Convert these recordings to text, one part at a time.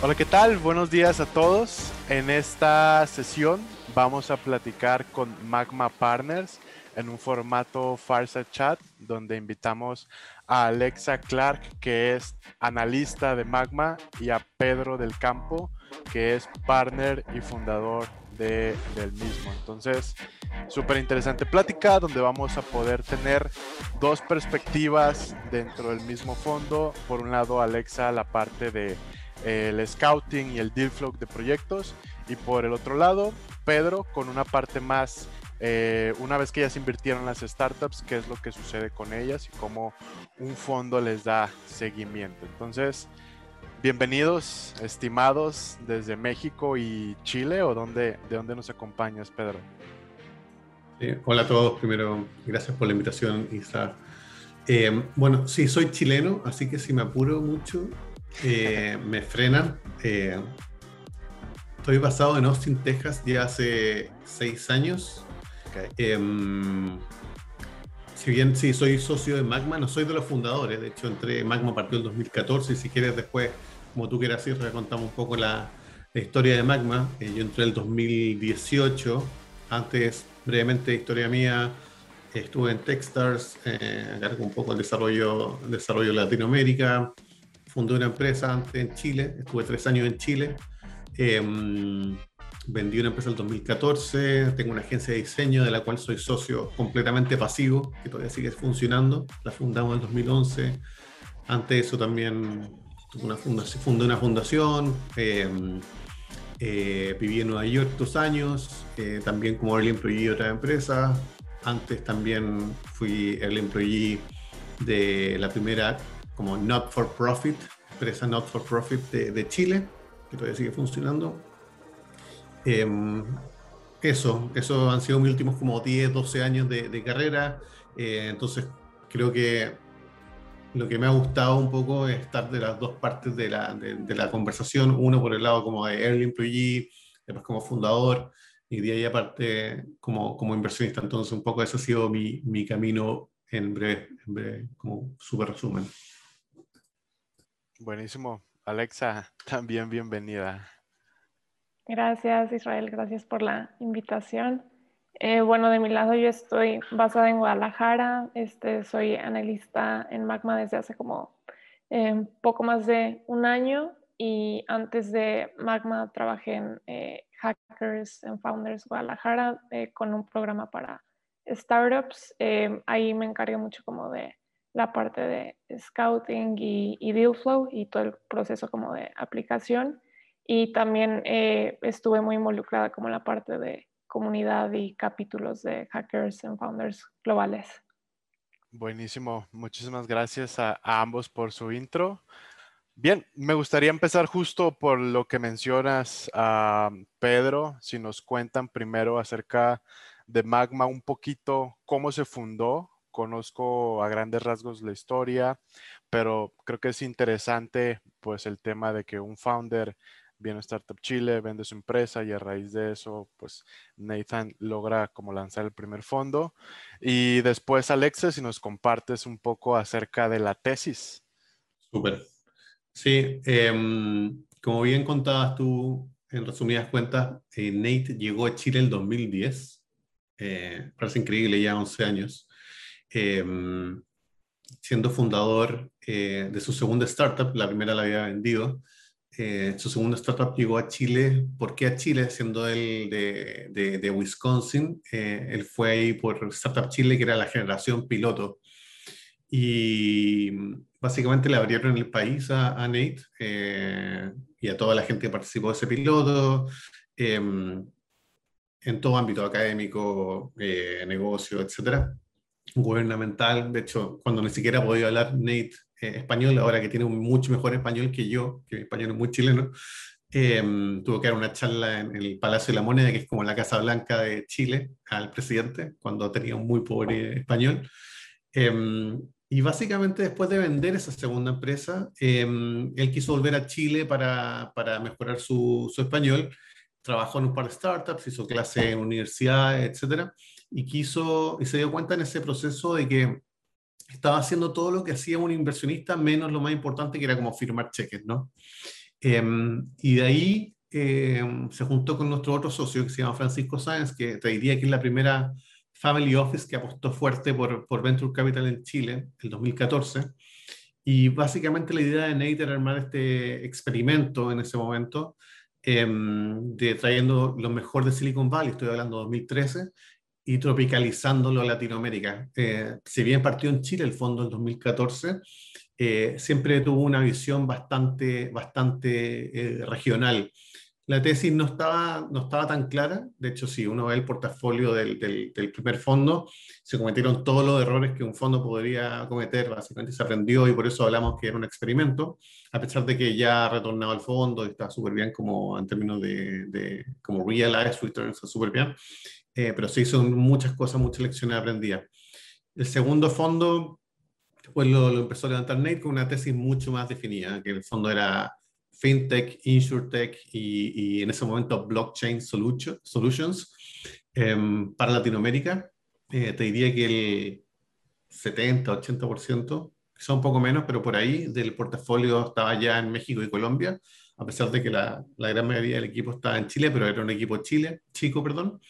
Hola, ¿qué tal? Buenos días a todos. En esta sesión vamos a platicar con Magma Partners en un formato Farsa Chat, donde invitamos a Alexa Clark, que es analista de Magma, y a Pedro del Campo, que es partner y fundador de, del mismo. Entonces, súper interesante plática donde vamos a poder tener dos perspectivas dentro del mismo fondo. Por un lado, Alexa, la parte de el scouting y el deal flow de proyectos. Y por el otro lado, Pedro con una parte más, eh, una vez que ya se invirtieron las startups, qué es lo que sucede con ellas y cómo un fondo les da seguimiento. Entonces, bienvenidos, estimados desde México y Chile, o dónde, de dónde nos acompañas, Pedro. hola a todos, primero, gracias por la invitación, Isa. Eh, bueno, sí, soy chileno, así que si me apuro mucho, eh, me frenan. Eh, estoy basado en Austin, Texas, ya hace seis años. Em, si bien sí soy socio de Magma, no soy de los fundadores. De hecho, entré Magma partió en 2014 y si quieres después, como tú quieras ir, contamos un poco la, historia de Magma. Eh, yo entré en el 2018. Antes, brevemente, historia mía. Estuve en Techstars, eh, un poco el desarrollo, desarrollo de Latinoamérica, fundé una empresa antes en Chile, estuve tres años en Chile, em, vendí una empresa en el 2014, tengo una agencia de diseño de la cual soy socio completamente pasivo, que todavía sigue funcionando, la fundamos en el 2011, antes de eso también una fundación, fundé una fundación, em, eh, viví en Nueva York dos años, eh, también como early employee de otra empresa, antes también fui early employee de la primera como not for profit, empresa not for profit de, Chile, que todavía sigue funcionando. Em, eso, eso han sido mis últimos como 10, 12 años de, carrera. Eh, entonces, creo que lo que me ha gustado un poco es estar de las dos partes de la, de, la conversación, uno por el lado como de early employee, después como fundador, y de ahí aparte como, como inversionista. Entonces, un poco ese ha sido mi, mi camino en breve, en breve como súper resumen. Buenísimo. Alexa, también bienvenida. Gracias, Israel. Gracias por la invitación. Eh, bueno, de mi lado yo estoy basada en Guadalajara. Este, soy analista en Magma desde hace como eh, poco más de un año y antes de Magma trabajé en eh, Hackers and Founders Guadalajara con un programa para startups. ahí me encargué mucho como de la parte de scouting y, deal flow y todo el proceso como de aplicación. Y también eh, estuve muy involucrada como en la parte de comunidad y capítulos de hackers and founders globales. Buenísimo. Muchísimas gracias a, ambos por su intro. Bien, me gustaría empezar justo por lo que mencionas, a Pedro, si nos cuentan primero acerca de Magma un poquito, cómo se fundó, conozco a grandes rasgos la historia, pero creo que es interesante pues el tema de que un founder viene a Startup Chile, vende su empresa y a raíz de eso, pues Nathan logra como lanzar el primer fondo. Y después, Alexis, si nos compartes un poco acerca de la tesis. Súper. Sí, em, como bien contabas tú, en resumidas cuentas, eh, Nate llegó a Chile en 2010. Eh, parece increíble, ya 11 años. Em, siendo fundador eh, de su segunda startup, la primera la había vendido. Eh, su segunda startup llegó a Chile. ¿Por qué a Chile? Siendo él de, Wisconsin, eh, él fue ahí por Startup Chile, que era la generación piloto. Y básicamente le abrieron el país a, Nate y a toda la gente que participó de ese piloto em, en todo ámbito académico, negocio, etcétera gubernamental. De hecho, cuando ni siquiera podía hablar Nate eh, español, ahora que tiene un mucho mejor español que yo, que mi español es muy chileno, em, tuvo que dar una charla en el Palacio de la Moneda, que es como la Casa Blanca de Chile, al presidente, cuando tenía un muy pobre español. Em, y básicamente después de vender esa segunda empresa, em, él quiso volver a Chile para, para mejorar su, su, español. Trabajó en un par de startups, hizo clase en universidades, etc y quiso, y se dio cuenta en ese proceso de que estaba haciendo todo lo que hacía un inversionista, menos lo más importante que era como firmar cheques, ¿no? Em, y de ahí em, se juntó con nuestro otro socio que se llama Francisco Sáenz, que te diría que es la primera family office que apostó fuerte por, por Venture Capital en Chile, el 2014. Y básicamente la idea de Nate era armar este experimento en ese momento, em, de trayendo lo mejor de Silicon Valley, estoy hablando de 2013, y tropicalizándolo a Latinoamérica. Eh, si bien partió en Chile el fondo en 2014, eh, siempre tuvo una visión bastante, bastante eh, regional. La tesis no estaba, no estaba tan clara, de hecho si uno ve el portafolio del, del, primer fondo, se cometieron todos los errores que un fondo podría cometer, básicamente se aprendió y por eso hablamos que era un experimento, a pesar de que ya ha retornado al fondo y está súper bien como en términos de, de como realized returns, súper bien, eh, pero se hizo muchas cosas, muchas lecciones aprendidas. El segundo fondo, después lo, empezó a levantar Nate con una tesis mucho más definida, que el fondo era FinTech, InsurTech y, y en ese momento Blockchain Solutions em, para Latinoamérica. Eh, te diría que el 70, 80%, quizá un poco menos, pero por ahí del portafolio estaba ya en México y Colombia, a pesar de que la, la gran mayoría del equipo estaba en Chile, pero era un equipo Chile, chico, perdón.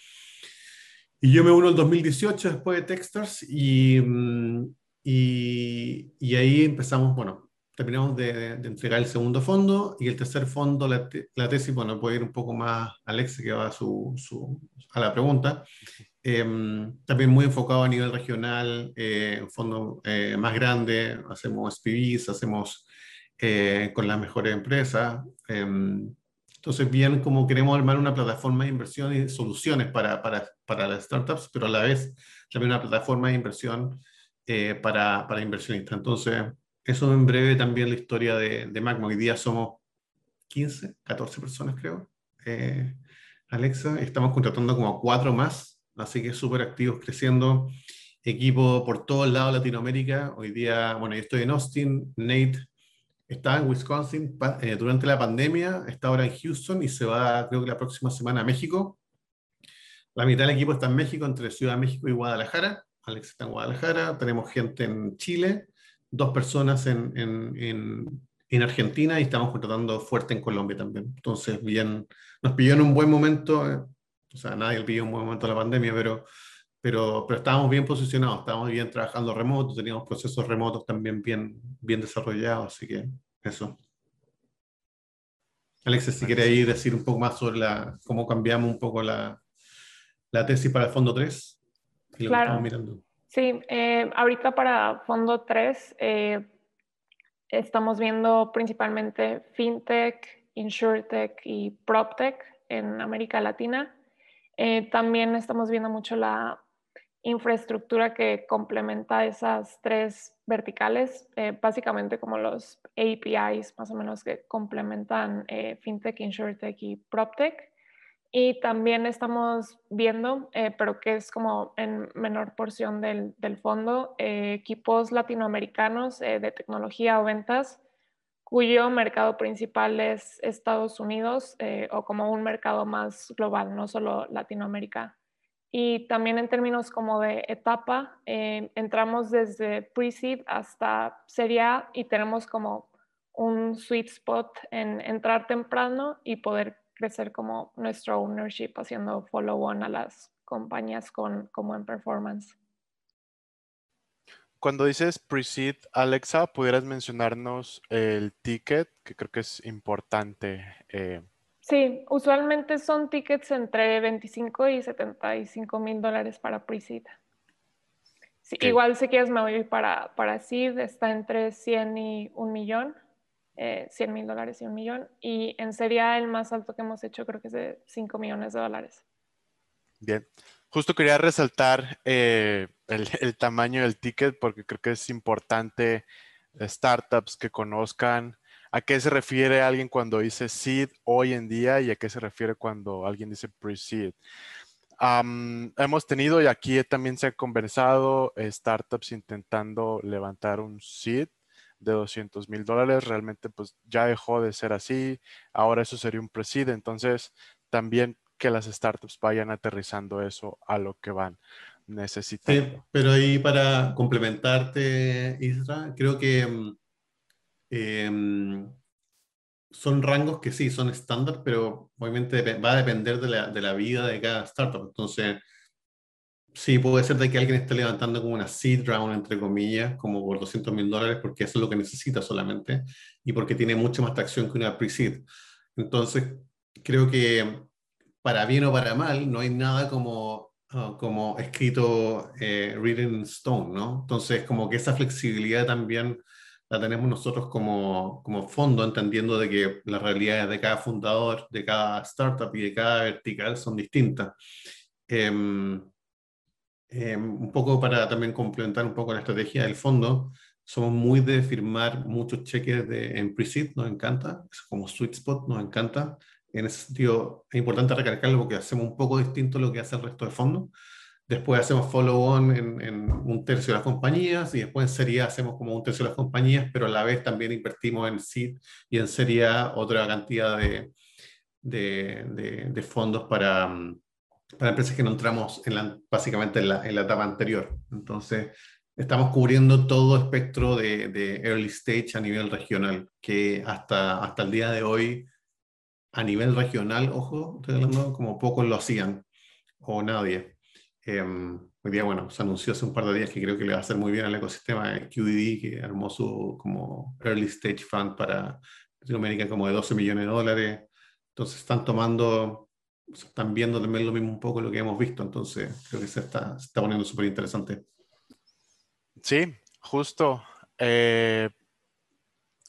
Y yo me uno en 2018 después de Techstars y, mm, y, y, ahí empezamos, bueno, terminamos de, de, entregar el segundo fondo y el tercer fondo, la, la, tesis, bueno, puede ir un poco más Alex, que va a, su, su, a la pregunta. Eh, también muy enfocado a nivel regional, eh, fondo eh, más grande, hacemos SPVs, hacemos eh, con las mejores empresas. Entonces, bien como queremos armar una plataforma de inversión y soluciones para, para, para las startups, pero a la vez también una plataforma de inversión eh, para, para, inversionistas. Entonces, eso en breve también la historia de, de Magma. Hoy día somos 15, 14 personas creo. Eh, Alexa, estamos contratando como cuatro más, así que súper activos, creciendo. Equipo por todos lados Latinoamérica. Hoy día, bueno, yo estoy en Austin, Nate estaba en Wisconsin eh, durante la pandemia, está ahora en Houston y se va, creo que la próxima semana a México. La mitad del equipo está en México, entre Ciudad de México y Guadalajara. Alex está en Guadalajara. Tenemos gente en Chile, dos personas en, en, en, Argentina y estamos contratando fuerte en Colombia también. Entonces, bien, nos pilló en un buen momento. Eh, o sea, nadie le pidió un buen momento la pandemia, pero, pero, pero estábamos bien posicionados, estábamos bien trabajando remoto, teníamos procesos remotos también bien, bien desarrollados, así que eso. Alexis, si queréis decir un poco más sobre la, cómo cambiamos un poco la, la tesis para el fondo 3. claro. mirando. Sí, eh, ahorita para fondo 3 eh, estamos viendo principalmente FinTech, InsurTech y PropTech en América Latina. Eh, también estamos viendo mucho la infraestructura que complementa esas tres verticales, eh, básicamente como los APIs más o menos que complementan eh, FinTech, InsurTech y PropTech. Y también estamos viendo, eh, pero que es como en menor porción del, del fondo, equipos latinoamericanos de tecnología o ventas cuyo mercado principal es Estados Unidos o como un mercado más global, no solo Latinoamérica. Y también en términos como de etapa, eh, entramos desde pre-seed hasta Serie A y tenemos como un sweet spot en entrar temprano y poder crecer como nuestro ownership haciendo follow-on a las compañías con, como en performance. Cuando dices pre-seed, Alexa, ¿pudieras mencionarnos el ticket? Que creo que es importante. Eh, Sí, usualmente son tickets entre 25 y 75 mil dólares para pre-seed. Igual si quieres me voy para, para seed, está entre 100 y un millón, eh, 100 mil dólares y un millón. Y en serie el más alto que hemos hecho creo que es de 5 millones de dólares. Bien, justo quería resaltar eh, el, el, tamaño del ticket porque creo que es importante startups que conozcan ¿A qué se refiere alguien cuando dice seed hoy en día y a qué se refiere cuando alguien dice pre-seed? hemos tenido y aquí también se ha conversado startups intentando levantar un seed de 200 mil dólares. Realmente pues ya dejó de ser así. Ahora eso sería un pre-seed. Entonces también que las startups vayan aterrizando eso a lo que van. necesitando. Sí, pero ahí para complementarte, Isra, creo que em, son rangos que sí, son estándar, pero obviamente va a depender de la, de la, vida de cada startup. Entonces, sí, puede ser de que alguien esté levantando como una seed round, entre comillas, como por 200 mil dólares, porque eso es lo que necesita solamente, y porque tiene mucha más tracción que una pre-seed. Entonces, creo que para bien o para mal, no hay nada como, ah, como escrito eh, written stone, ¿no? Entonces, como que esa flexibilidad también la tenemos nosotros como, como fondo, entendiendo de que las realidades de cada fundador, de cada startup y de cada vertical son distintas. Em, em, un poco para también complementar un poco la estrategia del fondo, somos muy de firmar muchos cheques de, en pre-seed, nos encanta, es como sweet spot, nos encanta. En ese sentido, es importante recalcarlo porque hacemos un poco distinto lo que hace el resto del fondo. Después hacemos follow-on en, un tercio de las compañías y después en serie hacemos como un tercio de las compañías, pero a la vez también invertimos en seed y en serie otra cantidad de, de, fondos para, para, empresas que no entramos en la, básicamente en la, en etapa anterior. Entonces, estamos cubriendo todo espectro de, de, early stage a nivel regional, que hasta, hasta el día de hoy, a nivel regional, ojo, estoy hablando como pocos lo hacían, o nadie. Em, hoy día, bueno, se anunció hace un par de días que creo que le va a hacer muy bien al ecosistema QED, que armó su como early stage fund para Latinoamérica como de 12 millones de dólares. Entonces están tomando, están viendo también lo mismo un poco lo que hemos visto. Entonces creo que se está, se está poniendo súper interesante. Sí, justo. Eh,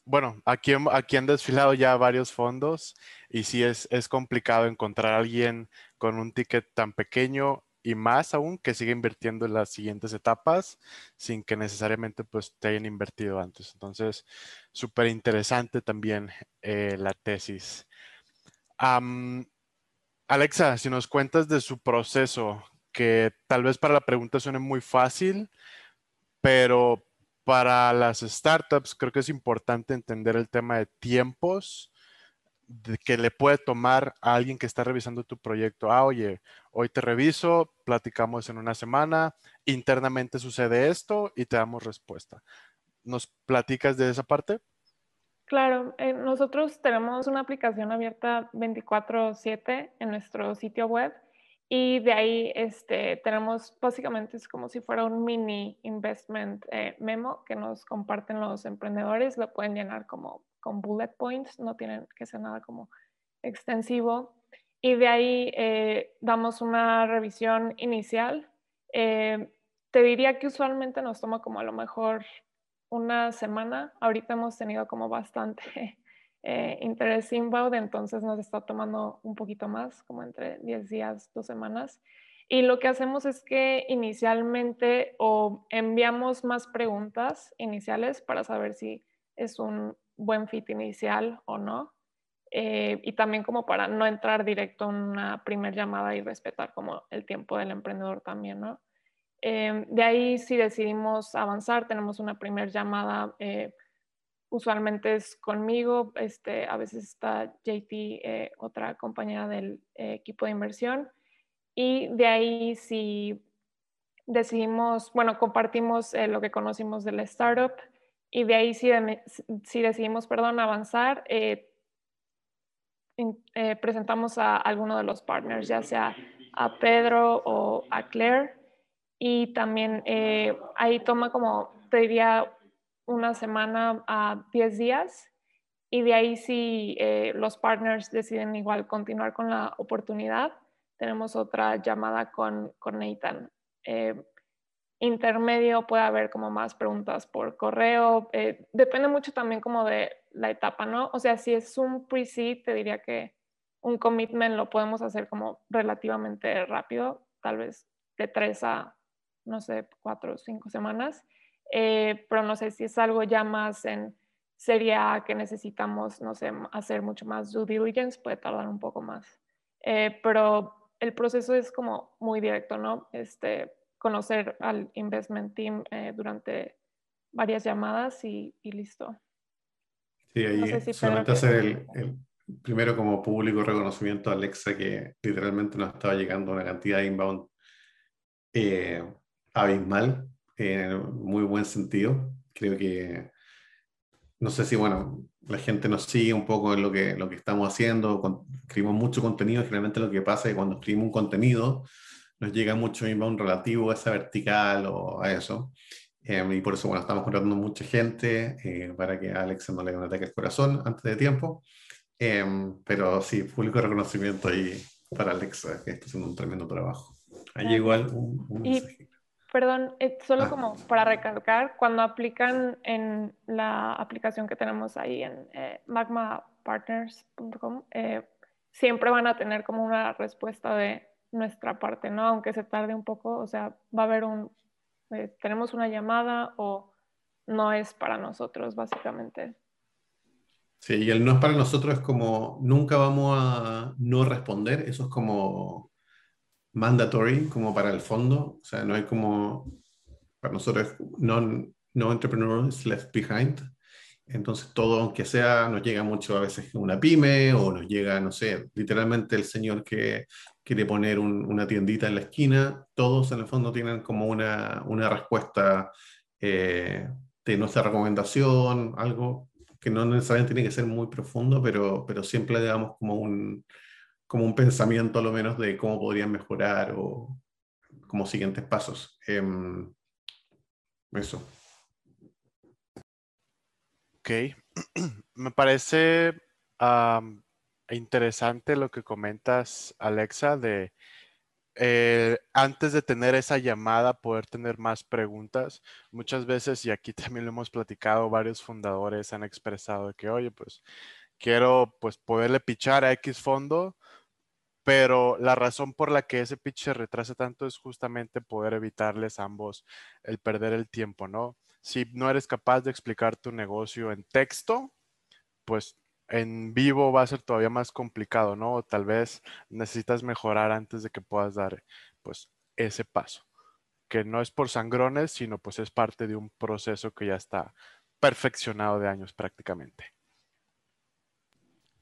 bueno, aquí, aquí han desfilado ya varios fondos y sí es, es complicado encontrar a alguien con un ticket tan pequeño y más aún que siga invirtiendo en las siguientes etapas sin que necesariamente pues te hayan invertido antes. Entonces, súper interesante también eh, la tesis. Alexa, si nos cuentas de su proceso, que tal vez para la pregunta suene muy fácil, pero para las startups creo que es importante entender el tema de tiempos que le puede tomar a alguien que está revisando tu proyecto. Ah, oye, hoy te reviso, platicamos en una semana, internamente sucede esto y te damos respuesta. ¿Nos platicas de esa parte? Claro, eh, nosotros tenemos una aplicación abierta 24/7 en nuestro sitio web y de ahí este, tenemos básicamente es como si fuera un mini investment eh, memo que nos comparten los emprendedores, lo pueden llenar como con bullet points, no tienen que ser nada como extensivo. Y de ahí eh, damos una revisión inicial. Eh, te diría que usualmente nos toma como a lo mejor una semana. Ahorita hemos tenido como bastante eh, interés inbound, entonces nos está tomando un poquito más, como entre 10 días, dos semanas. Y lo que hacemos es que inicialmente o enviamos más preguntas iniciales para saber si es un buen fit inicial o no. Eh, y también como para no entrar directo en una primer llamada y respetar como el tiempo del emprendedor también, ¿no? Eh, de ahí si decidimos avanzar, tenemos una primer llamada, eh, usualmente es conmigo, este, a veces está JT, otra compañera del equipo de inversión, y de ahí si decidimos, bueno, compartimos lo que conocimos del startup, y de ahí si, si decidimos, perdón, avanzar, eh, eh, presentamos a alguno de los partners, ya sea a Pedro o a Claire. Y también eh, ahí toma como, te diría, una semana a 10 días. Y de ahí si los partners deciden igual continuar con la oportunidad, tenemos otra llamada con, con Nathan intermedio puede haber como más preguntas por correo. Eh, depende mucho también como de la etapa, ¿no? O sea, si es un pre-seed, te diría que un commitment lo podemos hacer como relativamente rápido, tal vez de tres a, no sé, cuatro o cinco semanas. Eh, pero no sé si es algo ya más en serie que necesitamos, no sé, hacer mucho más due diligence, puede tardar un poco más. Eh, pero el proceso es como muy directo, ¿no? Este, conocer al investment team eh, durante varias llamadas y, listo. Sí, ahí solamente hacer el, primero como público reconocimiento a Alexa que literalmente nos estaba llegando una cantidad de inbound eh, abismal, en muy buen sentido. Creo que, no sé si, bueno, la gente nos sigue un poco en lo que, lo que estamos haciendo, escribimos mucho contenido, generalmente lo que pasa es que cuando escribimos un contenido, nos llega mucho inbound relativo a esa vertical o a eso. Em, y por eso, bueno, estamos contratando mucha gente eh, para que a Alexa no le dé un ataque al corazón antes de tiempo. Em, pero sí, público reconocimiento ahí para Alexa, que está haciendo un tremendo trabajo. Ahí igual un, un Perdón, eh, solo ah. como para recalcar, cuando aplican en la aplicación que tenemos ahí en eh, magmapartners.com, siempre van a tener como una respuesta de nuestra parte, ¿no? Aunque se tarde un poco, o sea, va a haber un, tenemos una llamada o no es para nosotros, básicamente. Sí, y el no es para nosotros es como nunca vamos a no responder, eso es como mandatory como para el fondo, o sea, no hay como, para nosotros, no, no entrepreneurs left behind. Entonces todo, aunque sea, nos llega mucho a veces una pyme o nos llega, no sé, literalmente el señor que quiere poner una tiendita en la esquina, todos en el fondo tienen como una, una respuesta eh, de nuestra recomendación, algo que no necesariamente tiene que ser muy profundo, pero, pero siempre le damos como un, como un pensamiento a lo menos de cómo podrían mejorar o como siguientes pasos. Em, eso. Ok, me parece interesante lo que comentas, Alexa, de eh, antes de tener esa llamada, poder tener más preguntas. Muchas veces, y aquí también lo hemos platicado, varios fundadores han expresado que, oye, pues quiero pues poderle pichar a X fondo, pero la razón por la que ese pitch se retrasa tanto es justamente poder evitarles ambos el perder el tiempo, ¿no? Si no eres capaz de explicar tu negocio en texto, pues en vivo va a ser todavía más complicado, ¿no? tal vez necesitas mejorar antes de que puedas dar, pues, ese paso, que no es por sangrones, sino pues es parte de un proceso que ya está perfeccionado de años prácticamente.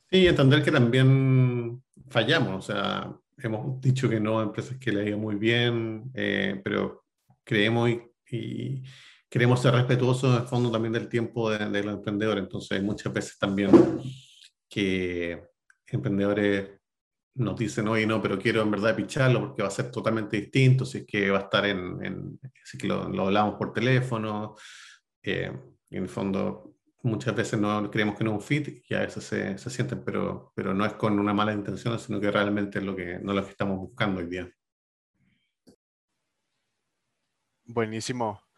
Sí, entender que también fallamos, o sea, hemos dicho que no a empresas que le ido muy bien, eh, pero creemos y, queremos ser respetuosos en el fondo también del tiempo de, los emprendedores, entonces muchas veces también que emprendedores nos dicen, oye, no, pero quiero en verdad picharlo porque va a ser totalmente distinto, si es que va a estar en, en si es que lo, hablamos por teléfono, eh, en el fondo muchas veces no creemos que no es un fit y a veces se, se, sienten, pero, pero no es con una mala intención, sino que realmente es lo que, no es lo que estamos buscando hoy día. Buenísimo.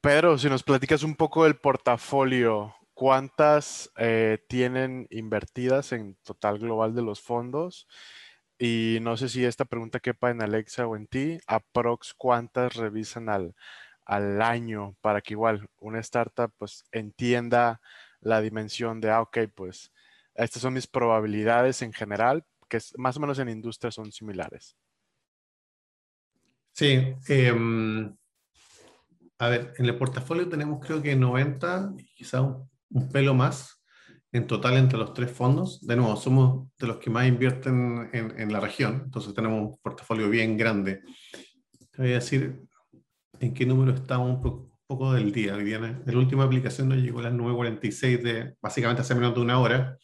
Pedro, si nos platicas un poco del portafolio, ¿cuántas eh, tienen invertidas en total global de los fondos? Y no sé si esta pregunta quepa en Alexa o en ti, aprox cuántas revisan al, al año para que igual una startup pues entienda la dimensión de, ah, ok, pues estas son mis probabilidades en general, que más o menos en industria son similares. Sí, em, a ver, en el portafolio tenemos creo que 90, quizá un, pelo más en total entre los tres fondos. De nuevo, somos de los que más invierten en, en la región, entonces tenemos un portafolio bien grande. Te voy a decir, en qué número estamos un poco del día. Hoy la última aplicación nos llegó a las 9.46 de, básicamente hace menos de una hora.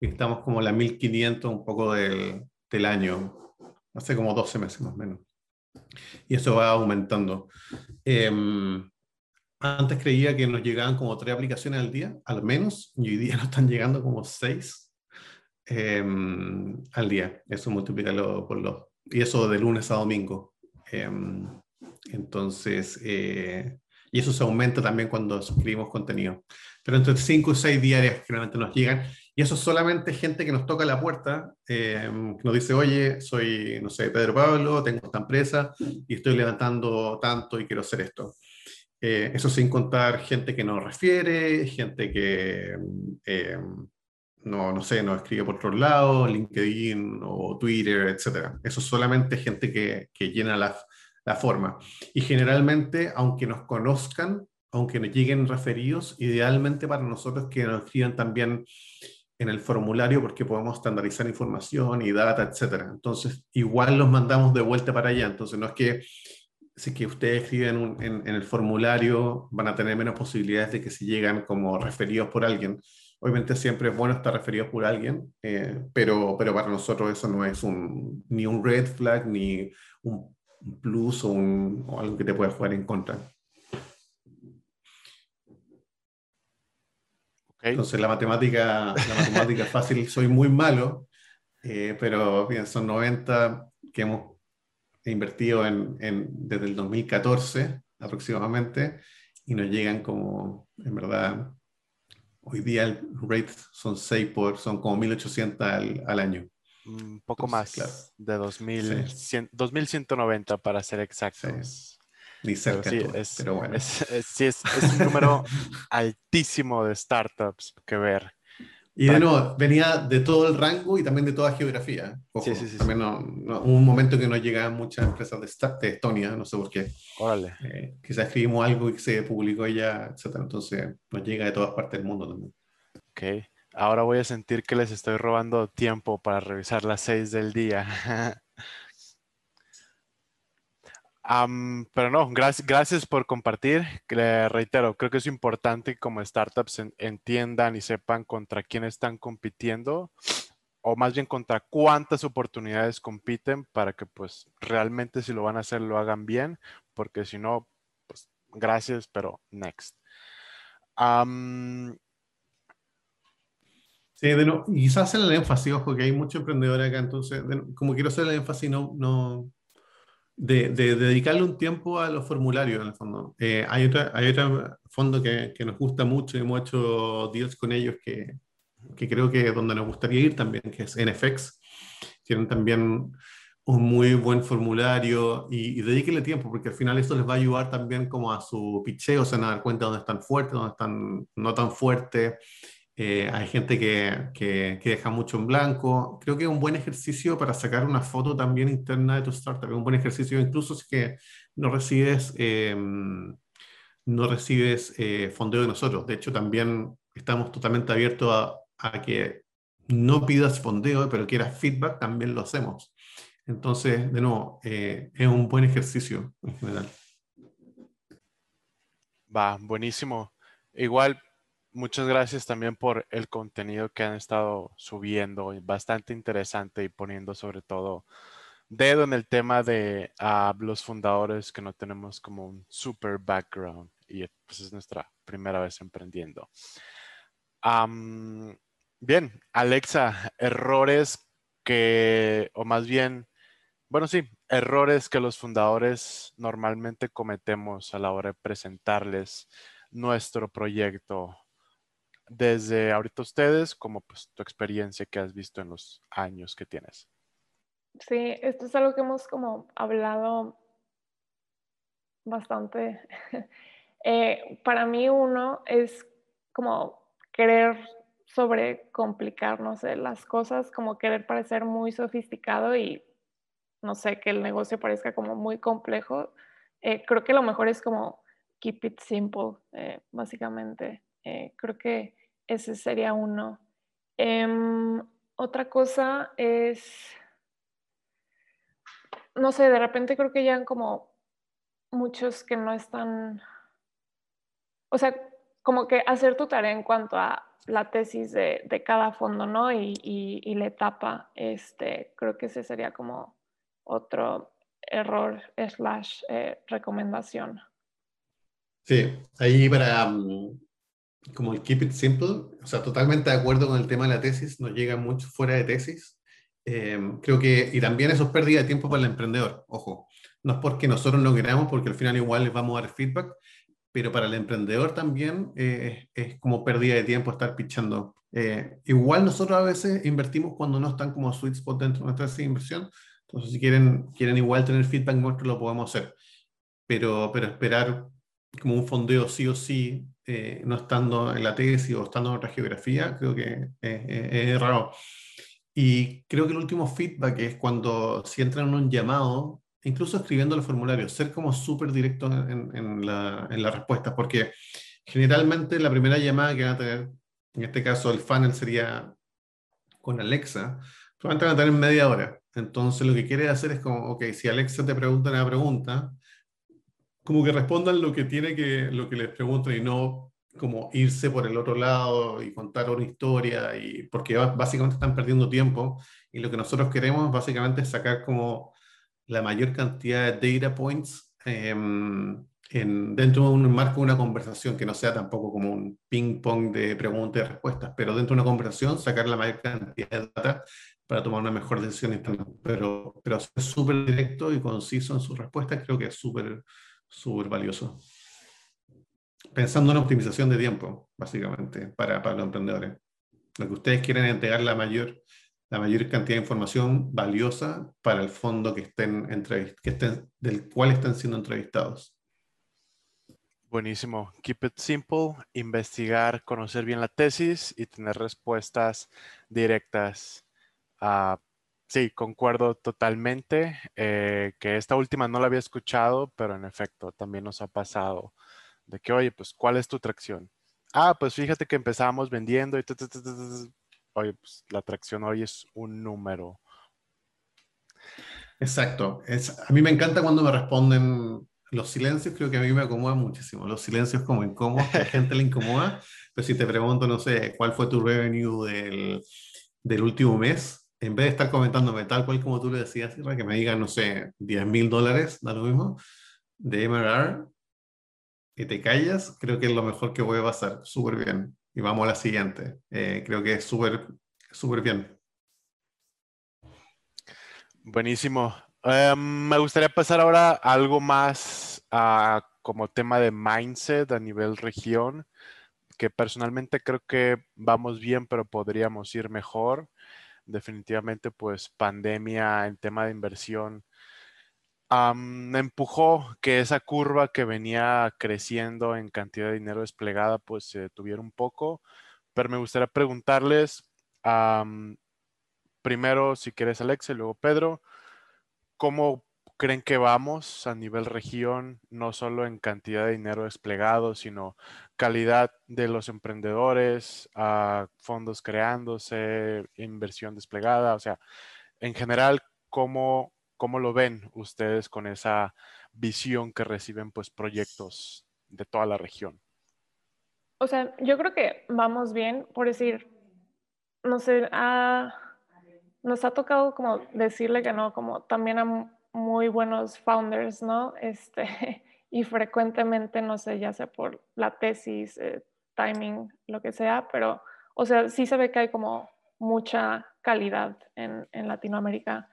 Y estamos como a las 1.500 un poco del, del año, hace como 12 meses más o menos. Y eso va aumentando. Em, antes creía que nos llegaban como tres aplicaciones al día, al menos, y hoy día nos están llegando como seis em, al día. Eso multiplícalo por los... Y eso de lunes a domingo. Em, entonces, eh, y eso se aumenta también cuando suscribimos contenido. Pero entre 5 y 6 diarias generalmente nos llegan. Y eso es solamente gente que nos toca la puerta, eh, que nos dice, oye, soy, no sé, Pedro Pablo, tengo esta empresa y estoy levantando tanto y quiero hacer esto. Eh, eso sin contar gente que nos refiere, gente que, no, no sé, nos escribe por otro lado, LinkedIn o Twitter, etc. Eso es solamente gente que, que llena la, la forma. Y generalmente, aunque nos conozcan, aunque nos lleguen referidos, idealmente para nosotros que nos escriban también en el formulario porque podemos estandarizar información y data, etcétera. Entonces, igual los mandamos de vuelta para allá. Entonces, no es que si que ustedes escriben en, el formulario van a tener menos posibilidades de que se llegan como referidos por alguien. Obviamente siempre es bueno estar referidos por alguien, eh, pero, pero para nosotros eso no es un, ni un red flag, ni un plus o, un, o algo que te pueda jugar en contra. Entonces la matemática, la matemática fácil, soy muy malo, eh, pero bien, son 90 que hemos invertido en, en, desde el 2014 aproximadamente y nos llegan como, en verdad, hoy día el rate son 6 por, son como 1800 al, al año. Un poco más de 2190 para ser exactos. Ni cerca, sí, es, pero bueno. Es, sí, es, un número altísimo de startups que ver. Y de nuevo, venía de todo el rango y también de toda geografía. sí, sí, sí. También no, un momento que nos llegaban muchas empresas de, de, Estonia, no sé por qué. Órale. Eh, quizás escribimos algo y se publicó ya, etc. Entonces nos llega de todas partes del mundo también. Ok. Ahora voy a sentir que les estoy robando tiempo para revisar las seis del día. pero no, gracias, gracias por compartir. Le reitero, creo que es importante que como startups entiendan y sepan contra quién están compitiendo o más bien contra cuántas oportunidades compiten para que pues realmente si lo van a hacer lo hagan bien, porque si no, pues gracias, pero next. sí, de no, quizás el énfasis, ojo, que hay muchos emprendedores acá, entonces, como quiero hacer el énfasis, no, no, de, dedicarle un tiempo a los formularios, en el fondo. Eh, hay, otra, hay otro fondo que, que, nos gusta mucho y hemos hecho deals con ellos que, que creo que es donde nos gustaría ir también, que es NFX. Tienen también un muy buen formulario y, y dedíquenle tiempo, porque al final esto les va a ayudar también como a su picheo, o sea, a dar cuenta de dónde están fuertes, dónde están no tan fuertes. Eh, hay gente que, que, deja mucho en blanco. Creo que es un buen ejercicio para sacar una foto también interna de tu startup. Es un buen ejercicio incluso si que no recibes, eh, no recibes eh, fondeo de nosotros. De hecho, también estamos totalmente abiertos a, a, que no pidas fondeo, pero quieras feedback, también lo hacemos. Entonces, de nuevo, es un buen ejercicio en general. Va, buenísimo. Igual muchas gracias también por el contenido que han estado subiendo, bastante interesante y poniendo sobre todo dedo en el tema de ah, los fundadores que no tenemos como un super background y pues es nuestra primera vez emprendiendo. bien, Alexa, errores que, o más bien, bueno, sí, errores que los fundadores normalmente cometemos a la hora de presentarles nuestro proyecto desde ahorita ustedes, como pues tu experiencia que has visto en los años que tienes. Sí, esto es algo que hemos como hablado bastante. Eh, para mí uno es como querer sobrecomplicar, no sé, las cosas, como querer parecer muy sofisticado y no sé, que el negocio parezca como muy complejo. Eh, creo que lo mejor es como keep it simple, eh, básicamente. creo que ese sería uno. Em, otra cosa es, no sé, de repente creo que ya como muchos que no están, o sea, como que hacer tu tarea en cuanto a la tesis de, cada fondo, ¿no? Y, y, la etapa, este, creo que ese sería como otro error slash eh, recomendación. Sí, ahí para, mm, como el keep it simple, o sea, totalmente de acuerdo con el tema de la tesis, nos llega mucho fuera de tesis. Em, creo que, y también eso es pérdida de tiempo para el emprendedor, ojo, no es porque nosotros no queramos, porque al final igual les vamos a dar feedback, pero para el emprendedor también eh, es como pérdida de tiempo estar pitchando. Eh, igual nosotros a veces invertimos cuando no están como sweet spot dentro de nuestra inversión, entonces si quieren, quieren igual tener feedback nuestro lo podemos hacer, pero, pero esperar como un fondeo sí o sí eh, no estando en la tesis o estando en otra geografía, creo que es, raro. Y creo que el último feedback es cuando si entran en un llamado, incluso escribiendo el formulario, ser como súper directo en, en, la, en la respuesta, porque generalmente la primera llamada que van a tener, en este caso el funnel sería con Alexa, probablemente van a tener media hora. Entonces lo que quiere hacer es como, ok, si Alexa te pregunta una pregunta, como que respondan lo que tiene que, lo que les preguntan y no como irse por el otro lado y contar una historia, y, porque básicamente están perdiendo tiempo y lo que nosotros queremos básicamente es sacar como la mayor cantidad de data points em, en, dentro de un marco de una conversación, que no sea tampoco como un ping-pong de preguntas y respuestas, pero dentro de una conversación sacar la mayor cantidad de data para tomar una mejor decisión Pero, pero es súper directo y conciso en sus respuestas, creo que es súper, súper valioso. Pensando en optimización de tiempo, básicamente, para, para los emprendedores. Lo que ustedes quieren es entregar la mayor, la mayor cantidad de información valiosa para el fondo que estén, que estén, del cual están siendo entrevistados. Buenísimo. Keep it simple, investigar, conocer bien la tesis y tener respuestas directas. Uh, sí, concuerdo totalmente. Eh, que esta última no la había escuchado, pero en efecto también nos ha pasado de que, oye, pues, ¿cuál es tu tracción? Ah, pues fíjate que empezamos vendiendo y... Oye, pues la tracción hoy es un número. Exacto. Es, a mí me encanta cuando me responden los silencios creo que a mí me acomodan muchísimo. Los silencios como incómodos, que a la gente le incomoda. Pero si te pregunto, no sé, ¿cuál fue tu revenue del, del último mes? En vez de estar comentándome tal cual como tú le decías, que me digan, no sé, 10 mil dólares, da lo mismo, de MRR, y te callas, creo que es lo mejor que puede pasar. Súper bien. Y vamos a la siguiente. Eh, creo que es súper, súper bien. Buenísimo. Em, me gustaría pasar ahora a algo más como tema de mindset a nivel región, que personalmente creo que vamos bien, pero podríamos ir mejor. Definitivamente, pues pandemia en tema de inversión empujó que esa curva que venía creciendo en cantidad de dinero desplegada, pues se tuviera un poco. Pero me gustaría preguntarles, primero, si quieres, Alex, y luego Pedro, ¿Cómo creen que vamos a nivel región, no solo en cantidad de dinero desplegado, sino calidad de los emprendedores, a fondos creándose, inversión desplegada? O sea, en general, ¿cómo, ¿cómo lo ven ustedes con esa visión que reciben pues proyectos de toda la región? O sea, yo creo que vamos bien, por decir, no sé, a nos ha tocado como decirle que no, como también a muy buenos founders, ¿no? Este, y frecuentemente, no sé, ya sea por la tesis, eh, timing, lo que sea, pero, o sea, sí se ve que hay como mucha calidad en, en Latinoamérica.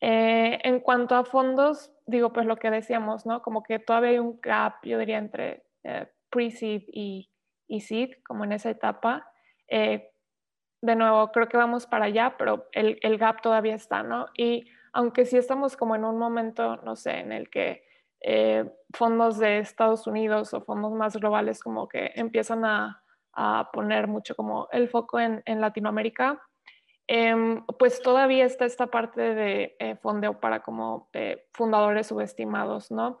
Eh, en cuanto a fondos, digo, pues lo que decíamos, ¿no? Como que todavía hay un gap, yo diría, entre eh, pre-seed y, y, seed, como en esa etapa de nuevo, creo que vamos para allá, pero el, el, gap todavía está, ¿no? Y aunque sí estamos como en un momento, no sé, en el que eh, fondos de Estados Unidos o fondos más globales como que empiezan a, poner mucho como el foco en, Latinoamérica, em, pues todavía está esta parte de eh, fondeo para como eh, fundadores subestimados, ¿no?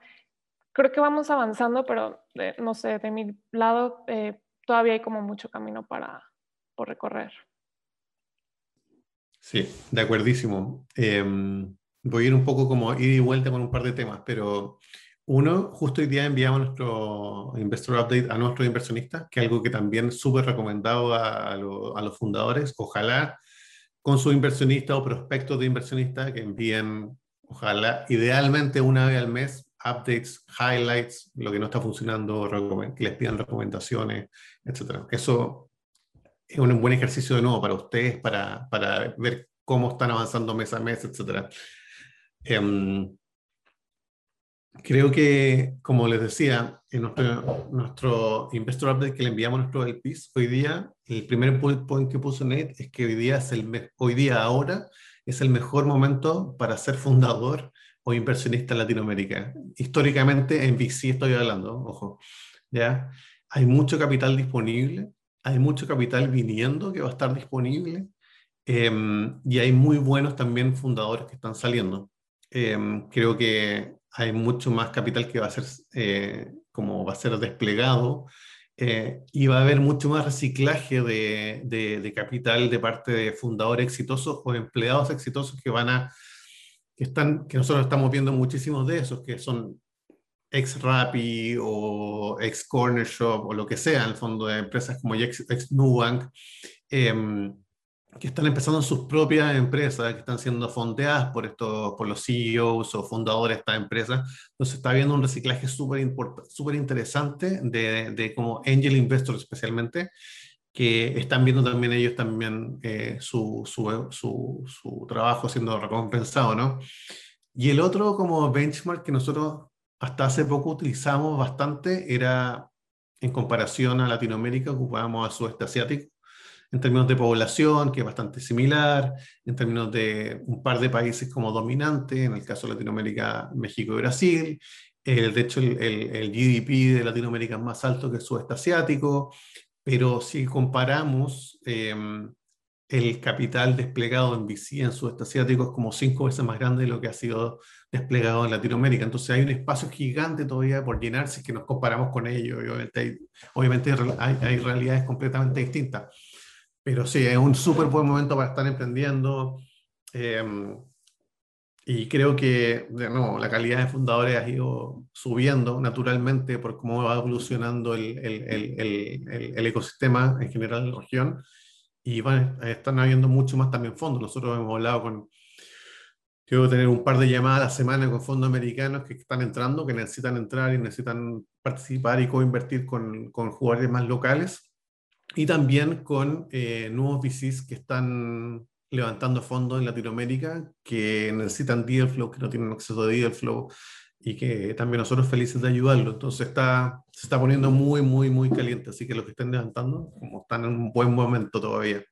Creo que vamos avanzando, pero no sé, de mi lado todavía hay como mucho camino para por recorrer. Sí, de acuerdísimo. Em, voy a ir un poco como ir y vuelta con un par de temas, pero uno, justo hoy día enviamos nuestro Investor Update a nuestros inversionistas, que es algo que también súper recomendado a, los fundadores. Ojalá con sus inversionistas o prospectos de inversionistas que envíen, ojalá, idealmente una vez al mes, updates, highlights, lo que no está funcionando, que les pidan recomendaciones, etc. Eso es un buen ejercicio de nuevo para ustedes, para, para ver cómo están avanzando mes a mes, etc. Em, creo que, como les decía, en nuestro, nuestro Investor Update que le enviamos a nuestro LPs, hoy día, el primer point que puso Nate es que hoy día, es el, hoy día ahora, es el mejor momento para ser fundador o inversionista en Latinoamérica. Históricamente, en VC estoy hablando, ojo, ¿ya? Hay mucho capital disponible, hay mucho capital viniendo que va a estar disponible em, y hay muy buenos también fundadores que están saliendo. Em, creo que hay mucho más capital que va a ser, eh, como va a ser desplegado eh, y va a haber mucho más reciclaje de, de, capital de parte de fundadores exitosos o empleados exitosos que van a, que están, que nosotros estamos viendo muchísimos de esos, que son ex Rappi o ex Corner Shop o lo que sea, en el fondo de empresas como ex, ex Nubank, em, que están empezando sus propias empresas, que están siendo fondeadas por, estos, por los CEOs o fundadores de estas empresas. Entonces está habiendo un reciclaje súper interesante de, de, como angel investors especialmente, que están viendo también ellos también eh, su, su, su, su, trabajo siendo recompensado, ¿no? Y el otro como benchmark que nosotros hasta hace poco utilizamos bastante era en comparación a Latinoamérica, ocupábamos al sudeste asiático, en términos de población, que es bastante similar, en términos de un par de países como dominante, en el caso de Latinoamérica, México y Brasil. El, de hecho, el, el, GDP de Latinoamérica es más alto que el sudeste asiático, pero si comparamos em, el capital desplegado en VC en sudeste asiático es como cinco veces más grande de lo que ha sido desplegado en Latinoamérica. Entonces hay un espacio gigante todavía por llenar si es que nos comparamos con ellos. obviamente, hay, realidades completamente distintas. Pero sí, es un súper buen momento para estar emprendiendo. Em, y creo que de la calidad de fundadores ha ido subiendo naturalmente por cómo va evolucionando el, el, el, el ecosistema en general en la región. Y van, están habiendo mucho más también fondos. Nosotros hemos hablado con, Quiero tener un par de llamadas a la semana con fondos americanos que están entrando, que necesitan entrar y necesitan participar y co-invertir con, con, jugadores más locales. Y también con eh, nuevos VCs que están levantando fondos en Latinoamérica, que necesitan deal flow, que no tienen acceso a deal flow y que también nosotros felices de ayudarlo. Entonces está, se está poniendo muy, muy, muy caliente. Así que los que estén levantando, como están en un buen momento todavía.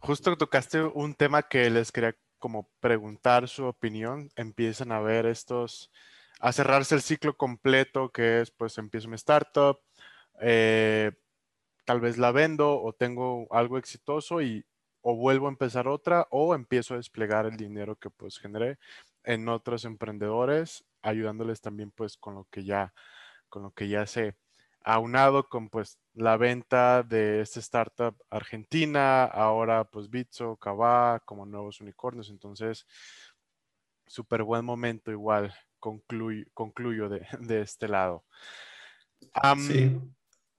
Justo tocaste un tema que les quería como preguntar su opinión, empiezan a ver estos, a cerrarse el ciclo completo que es, pues empiezo mi startup, eh, tal vez la vendo o tengo algo exitoso y o vuelvo a empezar otra o empiezo a desplegar el dinero que pues generé en otros emprendedores, ayudándoles también pues con lo que ya, con lo que ya sé aunado con pues la venta de esta startup argentina, ahora pues Bitso, Kava, como nuevos unicornios. Entonces, súper buen momento igual, concluyo, concluyo de, de este lado. sí.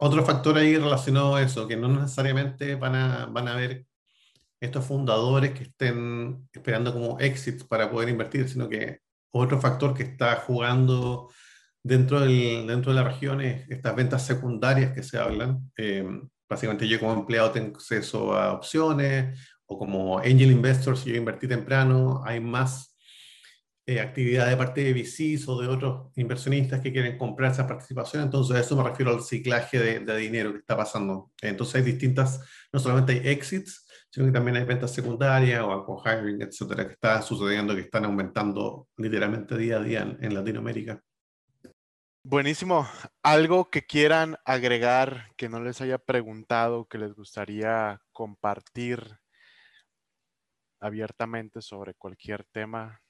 Otro factor ahí relacionado a eso, que no necesariamente van a, van a ver estos fundadores que estén esperando como exits para poder invertir, sino que otro factor que está jugando Dentro, del, dentro de la región, estas ventas secundarias que se hablan, eh, básicamente yo como empleado tengo acceso a opciones o como angel investor, si yo invertí temprano, hay más eh, actividad de parte de VCs o de otros inversionistas que quieren comprar esa participación, entonces a eso me refiero al ciclaje de, de dinero que está pasando. Entonces hay distintas, no solamente hay exits, sino que también hay ventas secundarias o hiring, etcétera, que está sucediendo, que están aumentando literalmente día a día en Latinoamérica. Buenísimo. ¿Algo que quieran agregar que no les haya preguntado, que les gustaría compartir abiertamente sobre cualquier tema?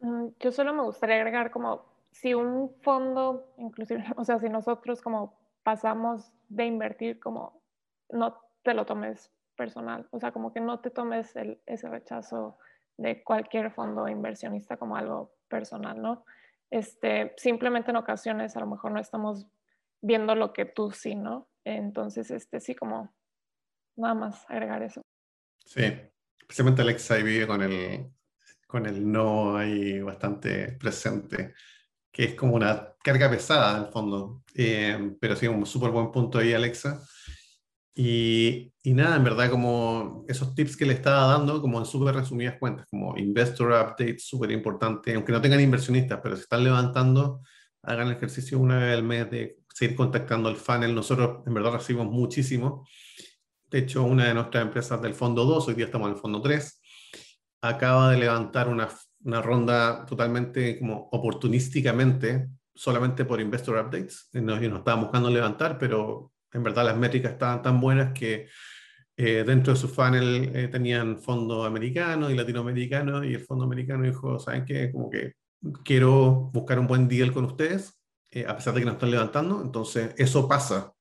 Mm, yo solo me gustaría agregar como si un fondo, inclusive, o sea, si nosotros como pasamos de invertir como no te lo tomes personal, o sea, como que no te tomes ese rechazo de cualquier fondo inversionista como algo personal, ¿no? Este, simplemente en ocasiones a lo mejor no estamos viendo lo que tú sí, ¿no? Entonces, este, sí, como nada más agregar eso. Sí, especialmente Alexa vive con el, con el no ahí bastante presente, que es como una carga pesada en el fondo, eh, pero sí, un súper buen punto ahí, Alexa. Y, y, nada, en verdad, como esos tips que le estaba dando, como en súper resumidas cuentas, como investor updates, súper importante, aunque no tengan inversionistas, pero si están levantando, hagan el ejercicio una vez al mes de seguir contactando al funnel. Nosotros, en verdad, recibimos muchísimo. De hecho, una de nuestras empresas del fondo 2, hoy día estamos en el fondo 3, acaba de levantar una, una ronda totalmente como oportunísticamente, solamente por investor updates. Nos, nos estaban buscando levantar, pero en verdad las métricas estaban tan buenas que eh, dentro de su funnel eh, tenían fondo americano y latinoamericano y el fondo americano dijo, ¿saben qué? Como que quiero buscar un buen deal con ustedes eh, a pesar de que no están levantando. Entonces, eso pasa.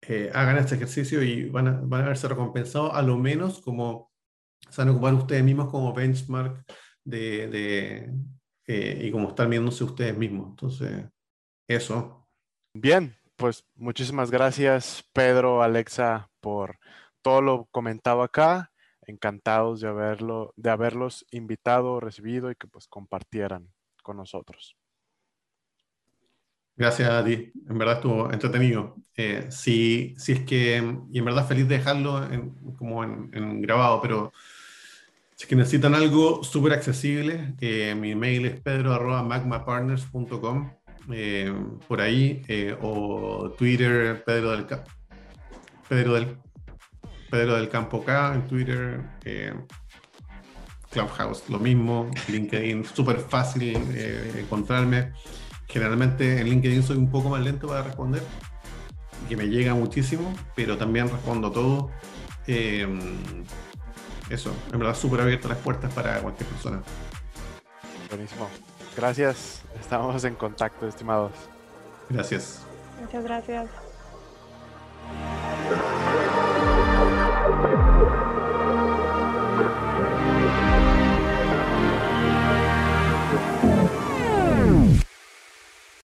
Eh, hagan este ejercicio y van a, van a verse recompensados, a lo menos como se van a ocupar ustedes mismos como benchmark de, de y como están viéndose ustedes mismos. Entonces, eso. Bien, pues muchísimas gracias, Pedro, Alexa, por todo lo comentado acá. Encantados de haberlo, de haberlos invitado, recibido y que pues compartieran con nosotros. Gracias a ti, en verdad estuvo entretenido. Eh, si, si, es que, y en verdad feliz de dejarlo como en, grabado, pero si es que necesitan algo súper accesible, eh, mi mail es pedro.magmapartners.com, eh, por ahí, o Twitter, Pedro del, Pedro del, Pedro del Campo K en Twitter, Clubhouse, lo mismo, LinkedIn, súper fácil encontrarme. Generalmente en LinkedIn soy un poco más lento para responder, que me llega muchísimo, pero también respondo todo. Em, eso, en verdad súper abiertas las puertas para cualquier persona. Buenísimo. Gracias. Estamos en contacto, estimados. Gracias. Muchas gracias.